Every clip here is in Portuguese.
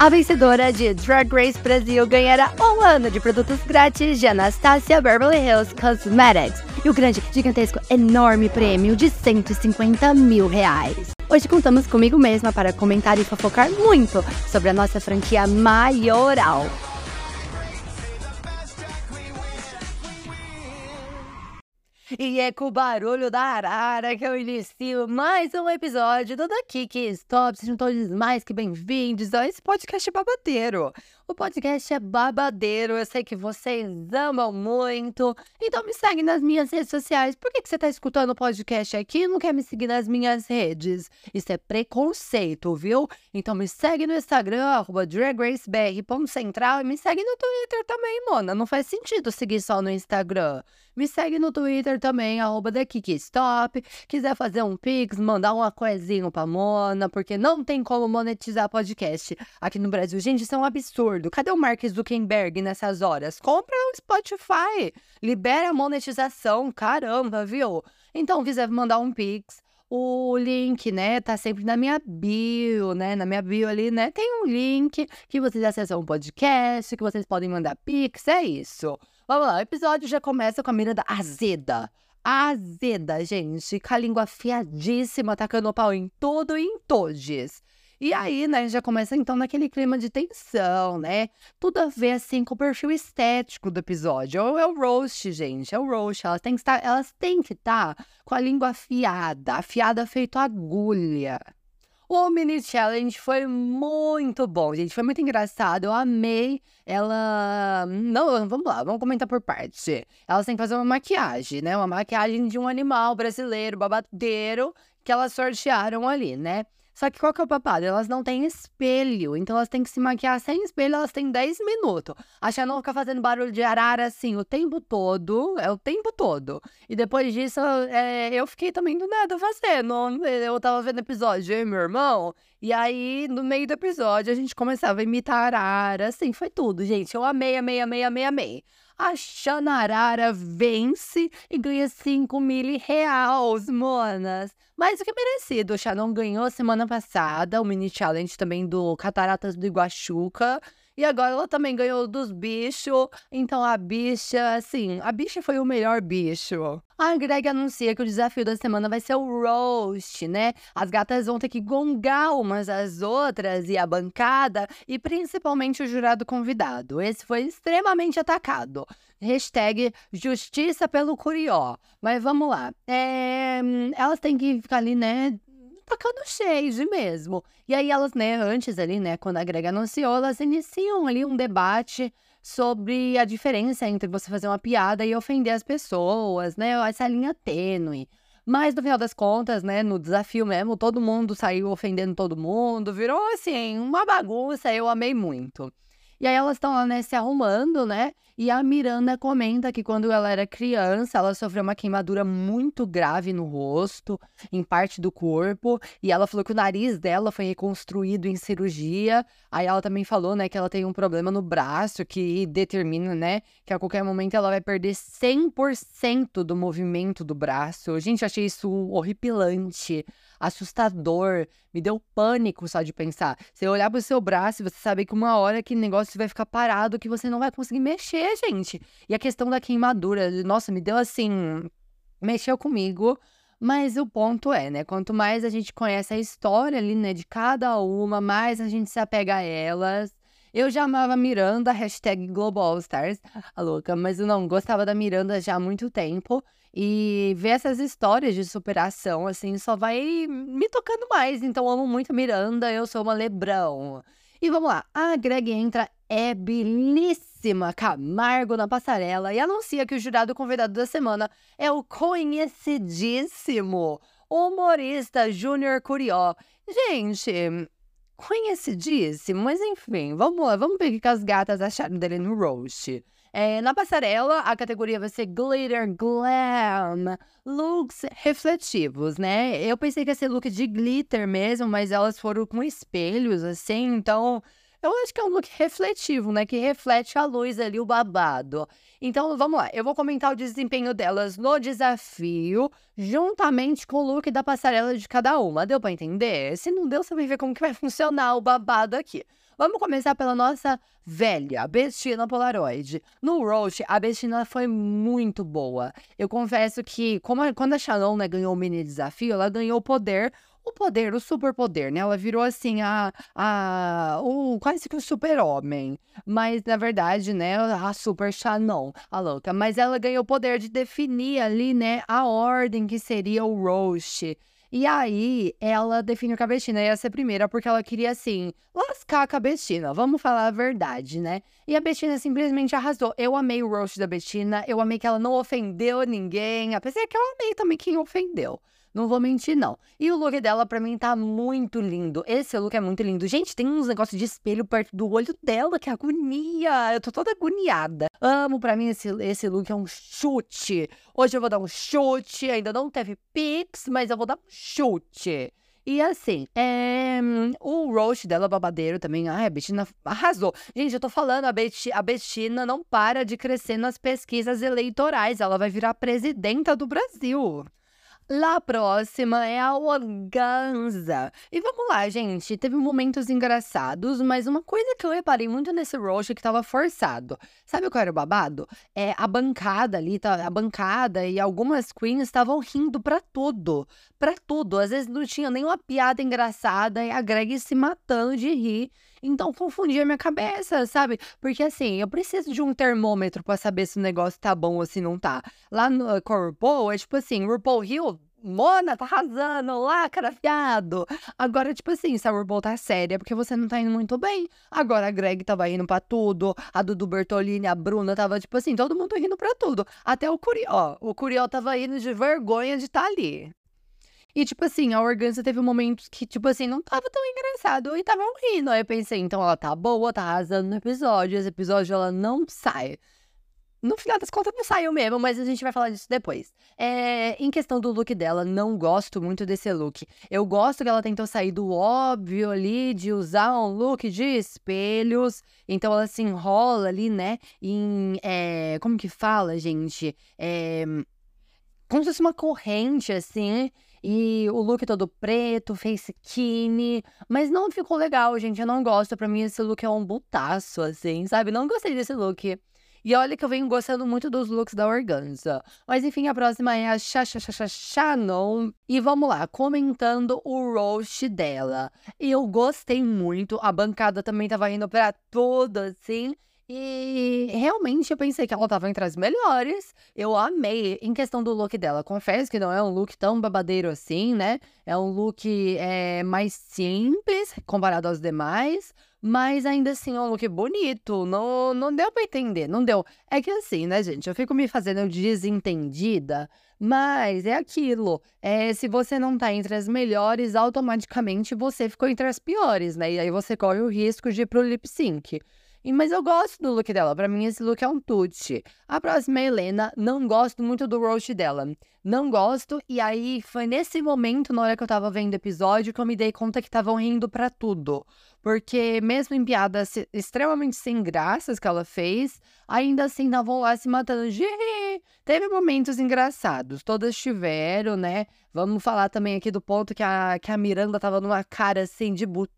A vencedora de Drag Race Brasil ganhará um ano de produtos grátis de Anastasia Beverly Hills Cosmetics e o grande, gigantesco, enorme prêmio de 150 mil reais. Hoje contamos comigo mesma para comentar e fofocar muito sobre a nossa franquia maioral. E é com o barulho da arara que eu inicio mais um episódio do Daqui que Stop. Sejam todos mais que bem-vindos a esse podcast babadeiro. O podcast é babadeiro, eu sei que vocês amam muito. Então me segue nas minhas redes sociais. Por que, que você está escutando o podcast aqui e não quer me seguir nas minhas redes? Isso é preconceito, viu? Então me segue no Instagram, arroba e me segue no Twitter também, mona. Não faz sentido seguir só no Instagram. Me segue no Twitter também, arroba Stop. Quiser fazer um pix, mandar um coisinho pra Mona, porque não tem como monetizar podcast aqui no Brasil. Gente, isso é um absurdo. Cadê o Mark Zuckerberg nessas horas? Compra o Spotify. Libera a monetização. Caramba, viu? Então, quiser mandar um pix, o link, né, tá sempre na minha bio, né? Na minha bio ali, né? Tem um link que vocês acessam o podcast, que vocês podem mandar pix, é isso. Vamos lá, o episódio já começa com a Miranda azeda. Azeda, gente, com a língua afiadíssima, tacando o pau em tudo e em todos. E aí, né, já começa então naquele clima de tensão, né? Tudo a ver, assim, com o perfil estético do episódio. É o roast, gente, é o roast. Elas têm que estar, elas têm que estar com a língua afiada, afiada feito agulha. O mini challenge foi muito bom, gente. Foi muito engraçado. Eu amei. Ela. Não, vamos lá, vamos comentar por parte. Elas têm que fazer uma maquiagem, né? Uma maquiagem de um animal brasileiro, babadeiro, que elas sortearam ali, né? Só que qual que é o papado? Elas não têm espelho, então elas têm que se maquiar sem espelho, elas têm 10 minutos. A Shannon fica fazendo barulho de arara assim o tempo todo, é o tempo todo. E depois disso, é, eu fiquei também do nada fazendo. Eu tava vendo episódio, eu e meu irmão, e aí, no meio do episódio, a gente começava a imitar arara, assim, foi tudo, gente. Eu amei, amei, amei, amei, amei a Xanarara vence e ganha 5 mil reais, monas. Mais do que merecido. O Xanon ganhou semana passada o mini challenge também do Cataratas do Iguachuca. E agora ela também ganhou dos bichos. Então a bicha, assim, a bicha foi o melhor bicho. A Greg anuncia que o desafio da semana vai ser o roast, né? As gatas vão ter que gongar umas às outras e a bancada e principalmente o jurado convidado. Esse foi extremamente atacado. Hashtag justiça pelo curió. Mas vamos lá. É, elas têm que ficar ali, né? Tacando shade mesmo. E aí elas, né, antes ali, né, quando a Greg anunciou, elas iniciam ali um debate sobre a diferença entre você fazer uma piada e ofender as pessoas, né, essa linha tênue. Mas no final das contas, né, no desafio mesmo, todo mundo saiu ofendendo todo mundo, virou assim, uma bagunça, eu amei muito. E aí elas estão lá, né, se arrumando, né? E a Miranda comenta que quando ela era criança, ela sofreu uma queimadura muito grave no rosto, em parte do corpo, e ela falou que o nariz dela foi reconstruído em cirurgia. Aí ela também falou, né, que ela tem um problema no braço que determina, né, que a qualquer momento ela vai perder 100% do movimento do braço. Gente, achei isso horripilante assustador, me deu pânico só de pensar. Você olhar pro seu braço e você saber que uma hora que negócio vai ficar parado, que você não vai conseguir mexer, gente. E a questão da queimadura, nossa, me deu assim, mexeu comigo. Mas o ponto é, né? Quanto mais a gente conhece a história ali, né, de cada uma, mais a gente se apega a elas. Eu já amava Miranda, hashtag Global Stars, a louca, mas eu não gostava da Miranda já há muito tempo. E ver essas histórias de superação, assim, só vai me tocando mais. Então, amo muito Miranda, eu sou uma Lebrão. E vamos lá, a Greg entra é belíssima Camargo na passarela e anuncia que o jurado convidado da semana é o conhecidíssimo humorista Júnior Curió. Gente, conhecidíssimo, mas enfim, vamos lá, vamos ver o que as gatas acharam dele no roast. É, na passarela, a categoria vai ser Glitter Glam, looks refletivos, né? Eu pensei que ia ser look de glitter mesmo, mas elas foram com espelhos, assim, então eu acho que é um look refletivo, né? Que reflete a luz ali, o babado. Então, vamos lá. Eu vou comentar o desempenho delas no desafio, juntamente com o look da passarela de cada uma. Deu pra entender? Se não deu, você vai ver como que vai funcionar o babado aqui. Vamos começar pela nossa velha, Bestina Polaroid. No Roast, a Bestina foi muito boa. Eu confesso que, como quando a Shannon né, ganhou o mini desafio, ela ganhou poder o poder, o superpoder, né? Ela virou assim a, a o quase que o super-homem. Mas na verdade, né, a super Shannon, a louca, mas ela ganhou o poder de definir ali, né, a ordem que seria o roast. E aí, ela definiu que a Bettina ia ser primeira porque ela queria, assim, lascar a Bettina. Vamos falar a verdade, né? E a Bettina simplesmente arrasou. Eu amei o roast da Bettina, eu amei que ela não ofendeu ninguém, apesar que eu amei também quem ofendeu. Não vou mentir, não. E o look dela, pra mim, tá muito lindo. Esse look é muito lindo. Gente, tem uns negócios de espelho perto do olho dela, que agonia. Eu tô toda agoniada. Amo, pra mim, esse, esse look é um chute. Hoje eu vou dar um chute. Ainda não teve pix, mas eu vou dar um chute. E assim, é, o roast dela, babadeiro, também. Ai, a Bettina arrasou. Gente, eu tô falando, a, Bet a Bettina não para de crescer nas pesquisas eleitorais. Ela vai virar presidenta do Brasil. La próxima é a organza. E vamos lá, gente. Teve momentos engraçados, mas uma coisa que eu reparei muito nesse roast que tava forçado. Sabe qual era o babado? É a bancada ali, tá, a bancada e algumas queens estavam rindo pra tudo. Pra tudo. Às vezes não tinha nenhuma piada engraçada e a Greg se matando de rir. Então confundia minha cabeça, sabe? Porque assim, eu preciso de um termômetro para saber se o negócio tá bom ou se não tá. Lá no uh, RuPaul, é tipo assim, RuPaul Hill Mona tá arrasando, lá, carafiado. Agora, tipo assim, se a RuPaul tá séria, é porque você não tá indo muito bem. Agora a Greg tava indo pra tudo, a Dudu Bertolini, a Bruna tava, tipo assim, todo mundo rindo pra tudo. Até o Curió. O Curió tava indo de vergonha de estar tá ali. E, tipo assim, a Organza teve momentos que, tipo assim, não tava tão engraçado e tava rindo. Aí eu pensei, então ela tá boa, tá arrasando no episódio. Esse episódio ela não sai. No final das contas, não saiu mesmo, mas a gente vai falar disso depois. É, em questão do look dela, não gosto muito desse look. Eu gosto que ela tentou sair do óbvio ali, de usar um look de espelhos. Então ela se enrola ali, né? Em. É, como que fala, gente? É, como se fosse uma corrente, assim. E o look todo preto, face skinny. Mas não ficou legal, gente. Eu não gosto. Pra mim, esse look é um butaço, assim, sabe? Não gostei desse look. E olha que eu venho gostando muito dos looks da Organza. Mas enfim, a próxima é a Shannon. E vamos lá, comentando o roast dela. Eu gostei muito. A bancada também tava indo pra tudo, assim. E realmente eu pensei que ela tava entre as melhores. Eu amei em questão do look dela. Confesso que não é um look tão babadeiro assim, né? É um look é, mais simples comparado aos demais. Mas ainda assim é um look bonito. Não, não deu pra entender, não deu. É que assim, né, gente? Eu fico me fazendo desentendida. Mas é aquilo. É, se você não tá entre as melhores, automaticamente você ficou entre as piores, né? E aí você corre o risco de ir pro lip sync. Mas eu gosto do look dela. Para mim, esse look é um tute. A próxima é a Helena. Não gosto muito do roast dela. Não gosto. E aí, foi nesse momento, na hora que eu tava vendo o episódio, que eu me dei conta que estavam rindo para tudo. Porque, mesmo em piadas extremamente sem graças que ela fez, ainda assim estavam lá se matando. Teve momentos engraçados. Todas tiveram, né? Vamos falar também aqui do ponto que a, que a Miranda tava numa cara assim de but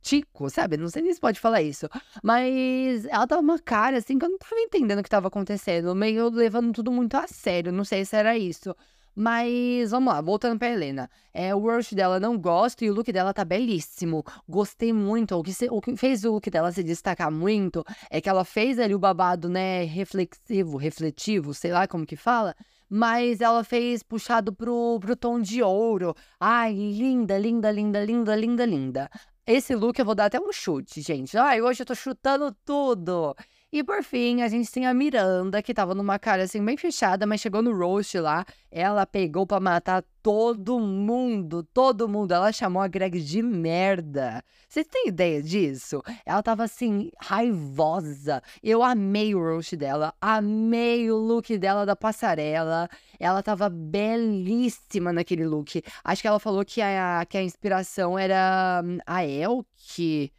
tico, sabe? Não sei nem se pode falar isso. Mas ela tava uma cara assim que eu não tava entendendo o que tava acontecendo. Meio levando tudo muito a sério. Não sei se era isso. Mas vamos lá, voltando pra Helena. É, o roast dela não gosto e o look dela tá belíssimo. Gostei muito. O que, se, o que fez o look dela se destacar muito é que ela fez ali o babado, né, reflexivo, refletivo, sei lá como que fala. Mas ela fez puxado pro, pro tom de ouro. Ai, linda, linda, linda, linda, linda, linda. Esse look eu vou dar até um chute, gente. Ai, hoje eu tô chutando tudo. E por fim, a gente tem a Miranda, que tava numa cara assim bem fechada, mas chegou no roast lá. Ela pegou para matar todo mundo, todo mundo. Ela chamou a Greg de merda. Vocês têm ideia disso? Ela tava assim, raivosa. Eu amei o roast dela, amei o look dela da passarela. Ela tava belíssima naquele look. Acho que ela falou que a, que a inspiração era hum, a Elke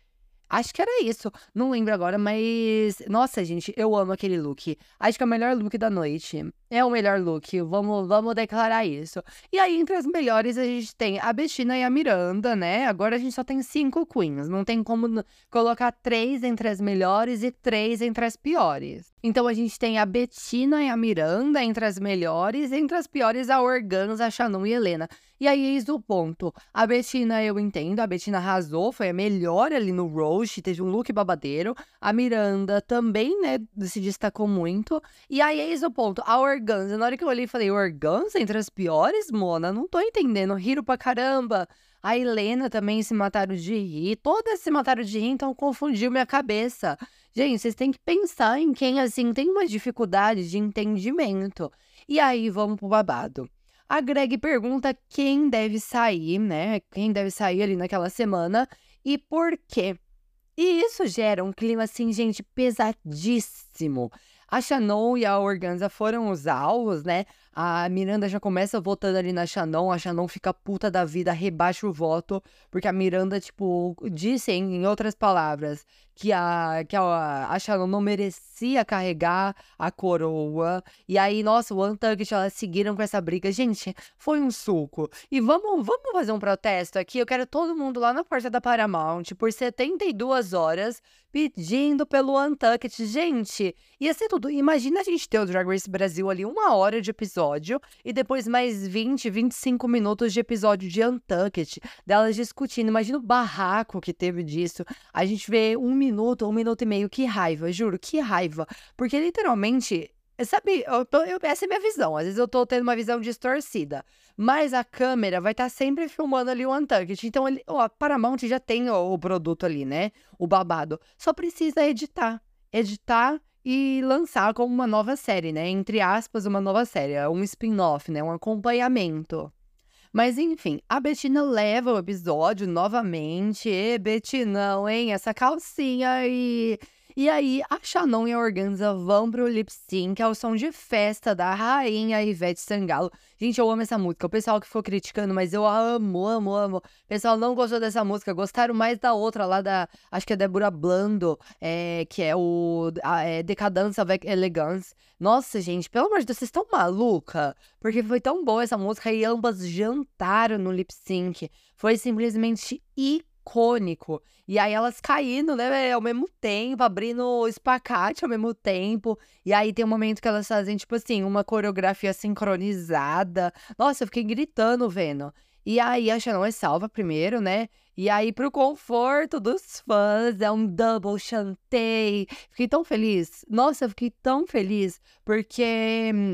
Acho que era isso. Não lembro agora, mas. Nossa, gente, eu amo aquele look. Acho que é o melhor look da noite. É o melhor look. Vamos, vamos declarar isso. E aí, entre as melhores, a gente tem a Bettina e a Miranda, né? Agora a gente só tem cinco queens. Não tem como colocar três entre as melhores e três entre as piores. Então a gente tem a Bettina e a Miranda entre as melhores, entre as piores a Organza, a Shannon e Helena. E aí, eis o ponto. A Bettina, eu entendo, a Bettina arrasou, foi a melhor ali no Roast, teve um look babadeiro. A Miranda também, né, se destacou muito. E aí, eis o ponto. A Organza, na hora que eu olhei, falei, Organza entre as piores, Mona? Não tô entendendo, riro pra caramba. A Helena também se mataram de rir. Todas se mataram de rir, então confundiu minha cabeça. Gente, vocês têm que pensar em quem, assim, tem uma dificuldade de entendimento. E aí, vamos pro babado. A Greg pergunta quem deve sair, né? Quem deve sair ali naquela semana e por quê. E isso gera um clima assim, gente, pesadíssimo. A Shannon e a Organza foram os alvos, né? A Miranda já começa votando ali na Shannon, a Shannon fica puta da vida, rebaixa o voto, porque a Miranda, tipo, disse, em outras palavras, que a, que a, a não merecia carregar a coroa. E aí, nossa, o Untucked, elas seguiram com essa briga. Gente, foi um suco. E vamos, vamos fazer um protesto aqui. Eu quero todo mundo lá na porta da Paramount por 72 horas pedindo pelo Untucked. Gente, ia ser tudo. Imagina a gente ter o Drag Race Brasil ali uma hora de episódio e depois mais 20, 25 minutos de episódio de Untucked, delas discutindo. Imagina o barraco que teve disso. A gente vê um minuto, um minuto e meio. Que raiva, juro, que raiva. Porque literalmente Sabe, eu eu, essa é minha visão. Às vezes eu tô tendo uma visão distorcida. Mas a câmera vai estar tá sempre filmando ali o Untucked. Então, ele, ó, a Paramount já tem o, o produto ali, né? O babado. Só precisa editar. Editar e lançar como uma nova série, né? Entre aspas, uma nova série. É um spin-off, né? Um acompanhamento. Mas enfim, a Betina leva o episódio novamente. E Betinão, hein? Essa calcinha e. E aí, a Shannon e a Organza vão pro lip sync ao som de festa da rainha Ivete Sangalo. Gente, eu amo essa música. O pessoal que ficou criticando, mas eu amo, amo, amo. O pessoal não gostou dessa música, gostaram mais da outra lá da. Acho que é Débora Blando, é, que é o a, é, avec Elegance. Nossa, gente, pelo amor de Deus, vocês estão maluca? Porque foi tão boa essa música e ambas jantaram no lip sync. Foi simplesmente icônico icônico. E aí elas caindo, né, ao mesmo tempo, abrindo espacate ao mesmo tempo. E aí tem um momento que elas fazem, tipo assim, uma coreografia sincronizada. Nossa, eu fiquei gritando vendo. E aí a Shannon é salva primeiro, né? E aí, pro conforto dos fãs, é um double chantei. Fiquei tão feliz. Nossa, eu fiquei tão feliz. Porque,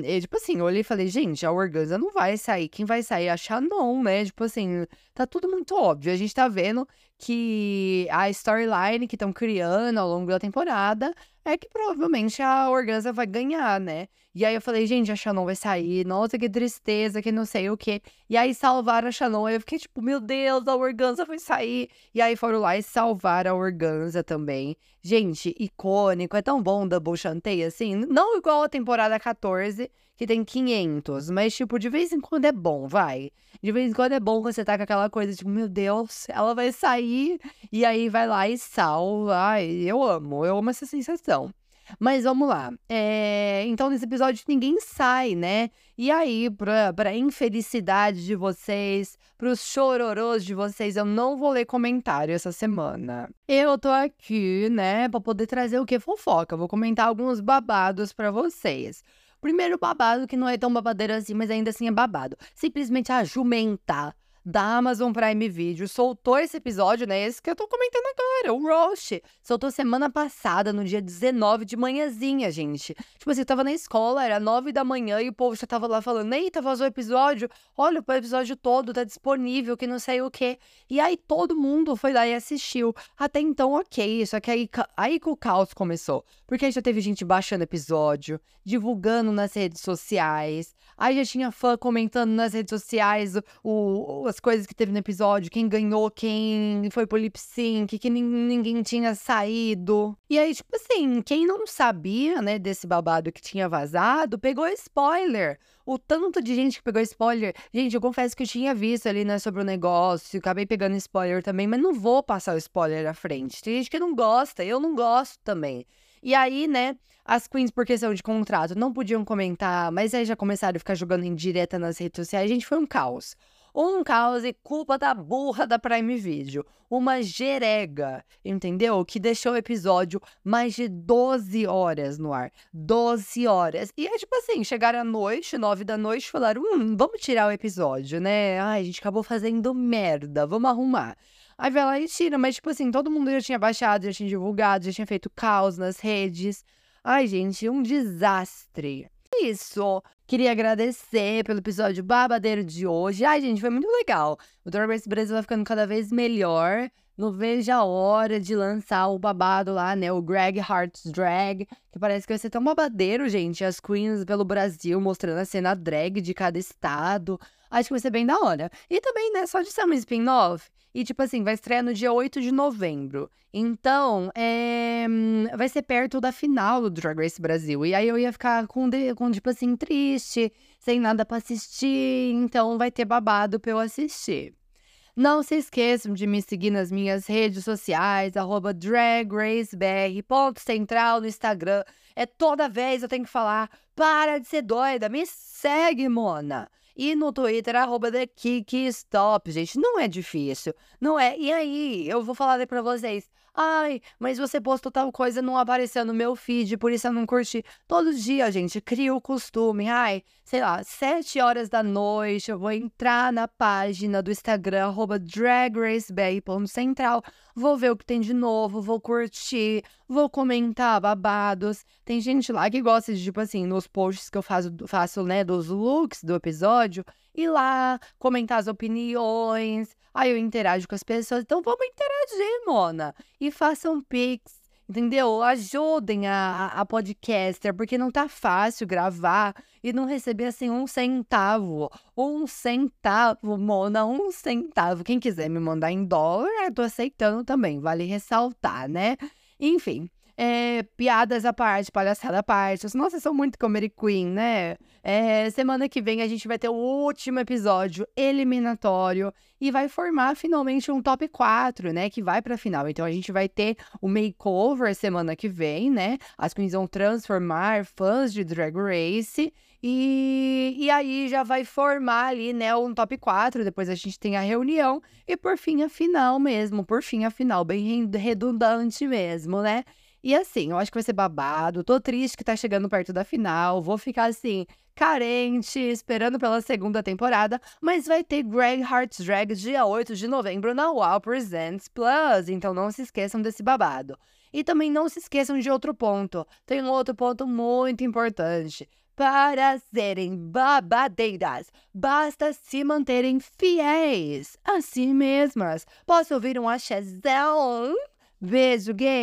eh, tipo assim, eu olhei e falei, gente, a Organza não vai sair. Quem vai sair é a Shannon, né? Tipo assim, tá tudo muito óbvio. A gente tá vendo que a storyline que estão criando ao longo da temporada é que provavelmente a Organza vai ganhar, né? E aí eu falei, gente, a Shannon vai sair, nossa, que tristeza, que não sei o quê. E aí salvaram a Shannon, eu fiquei tipo, meu Deus, a Organza vai sair. E aí foram lá e salvaram a Organza também. Gente, icônico, é tão bom Double Chantei, assim, não igual a temporada 14, que tem 500, mas tipo, de vez em quando é bom, vai. De vez em quando é bom você tá com aquela coisa, tipo, meu Deus, ela vai sair, e aí vai lá e salva. Ai, eu amo, eu amo essa sensação. Mas vamos lá. É... Então, nesse episódio, ninguém sai, né? E aí, pra, pra infelicidade de vocês, pros chororôs de vocês, eu não vou ler comentário essa semana. Eu tô aqui, né, pra poder trazer o que? Fofoca. Vou comentar alguns babados pra vocês. Primeiro babado, que não é tão babadeiro assim, mas ainda assim é babado. Simplesmente a jumenta da Amazon Prime Video soltou esse episódio, né? Esse que eu tô comentando agora, o Roche. Soltou semana passada, no dia 19 de manhãzinha, gente. Tipo assim, eu tava na escola, era 9 da manhã e o povo já tava lá falando: Eita, vazou o episódio. Olha, o episódio todo tá disponível, que não sei o quê. E aí todo mundo foi lá e assistiu. Até então, ok. Só que aí, aí que o caos começou. Porque aí já teve gente baixando episódio, divulgando nas redes sociais. Aí já tinha fã comentando nas redes sociais o, o as coisas que teve no episódio, quem ganhou, quem foi pro lip sync, que ninguém tinha saído. E aí, tipo assim, quem não sabia, né, desse babado que tinha vazado, pegou spoiler. O tanto de gente que pegou spoiler. Gente, eu confesso que eu tinha visto ali, né, sobre o negócio, acabei pegando spoiler também, mas não vou passar o spoiler à frente. Tem gente que não gosta, eu não gosto também. E aí, né, as queens, por questão de contrato, não podiam comentar, mas aí já começaram a ficar jogando em direta nas redes sociais. Gente, foi um caos. Um caos e culpa da burra da Prime Video. Uma jerega, entendeu? Que deixou o episódio mais de 12 horas no ar. 12 horas. E é tipo assim, chegaram à noite, 9 da noite, falaram: hum, vamos tirar o episódio, né? Ai, a gente acabou fazendo merda, vamos arrumar. Aí vai lá e tira, mas tipo assim, todo mundo já tinha baixado, já tinha divulgado, já tinha feito caos nas redes. Ai, gente, um desastre. Isso. Queria agradecer pelo episódio babadeiro de hoje. Ai, gente, foi muito legal. O Race Brasil vai ficando cada vez melhor. Não vejo a hora de lançar o babado lá, né? O Greg Hart's Drag, que parece que vai ser tão babadeiro, gente. As queens pelo Brasil mostrando a cena drag de cada estado. Acho que vai ser bem da hora. E também, né, só de ser uma spin-off. E, tipo assim, vai estrear no dia 8 de novembro. Então, é... vai ser perto da final do Drag Race Brasil. E aí eu ia ficar com, com, tipo assim, triste, sem nada pra assistir. Então, vai ter babado pra eu assistir. Não se esqueçam de me seguir nas minhas redes sociais, arroba DragRaceBR, ponto central no Instagram. É toda vez eu tenho que falar, para de ser doida, me segue, mona. E no Twitter, arroba TheKickStop, gente, não é difícil, não é? E aí, eu vou falar para vocês, Ai, mas você postou tal coisa, não apareceu no meu feed, por isso eu não curti. Todo dia, gente, cria o costume. Ai, sei lá, sete horas da noite, eu vou entrar na página do Instagram, arroba dragracebay.central, vou ver o que tem de novo, vou curtir, vou comentar babados. Tem gente lá que gosta de, tipo assim, nos posts que eu faço, faço né, dos looks do episódio, ir lá, comentar as opiniões, aí eu interajo com as pessoas. Então vamos interagir, Mona. E façam pix, entendeu? Ajudem a, a, podcaster, porque não tá fácil gravar e não receber assim um centavo. Um centavo, Mona, um centavo. Quem quiser me mandar em dólar, eu tô aceitando também, vale ressaltar, né? Enfim, é, piadas à parte, palhaçada à parte. Nossa, são muito Comedy Queen, né? É, semana que vem a gente vai ter o último episódio eliminatório e vai formar finalmente um top 4, né? Que vai pra final. Então a gente vai ter o makeover semana que vem, né? As queens vão transformar fãs de Drag Race. E, e aí já vai formar ali, né, um top 4. Depois a gente tem a reunião. E por fim, a final mesmo. Por fim, a final. Bem redundante mesmo, né? E assim, eu acho que vai ser babado. Tô triste que tá chegando perto da final. Vou ficar assim, carente, esperando pela segunda temporada. Mas vai ter Greg Hart's Drag dia 8 de novembro na Wow Presents Plus. Então não se esqueçam desse babado. E também não se esqueçam de outro ponto. Tem um outro ponto muito importante. Para serem babadeiras, basta se manterem fiéis a si mesmas. Posso ouvir um axézão? Beijo, gay!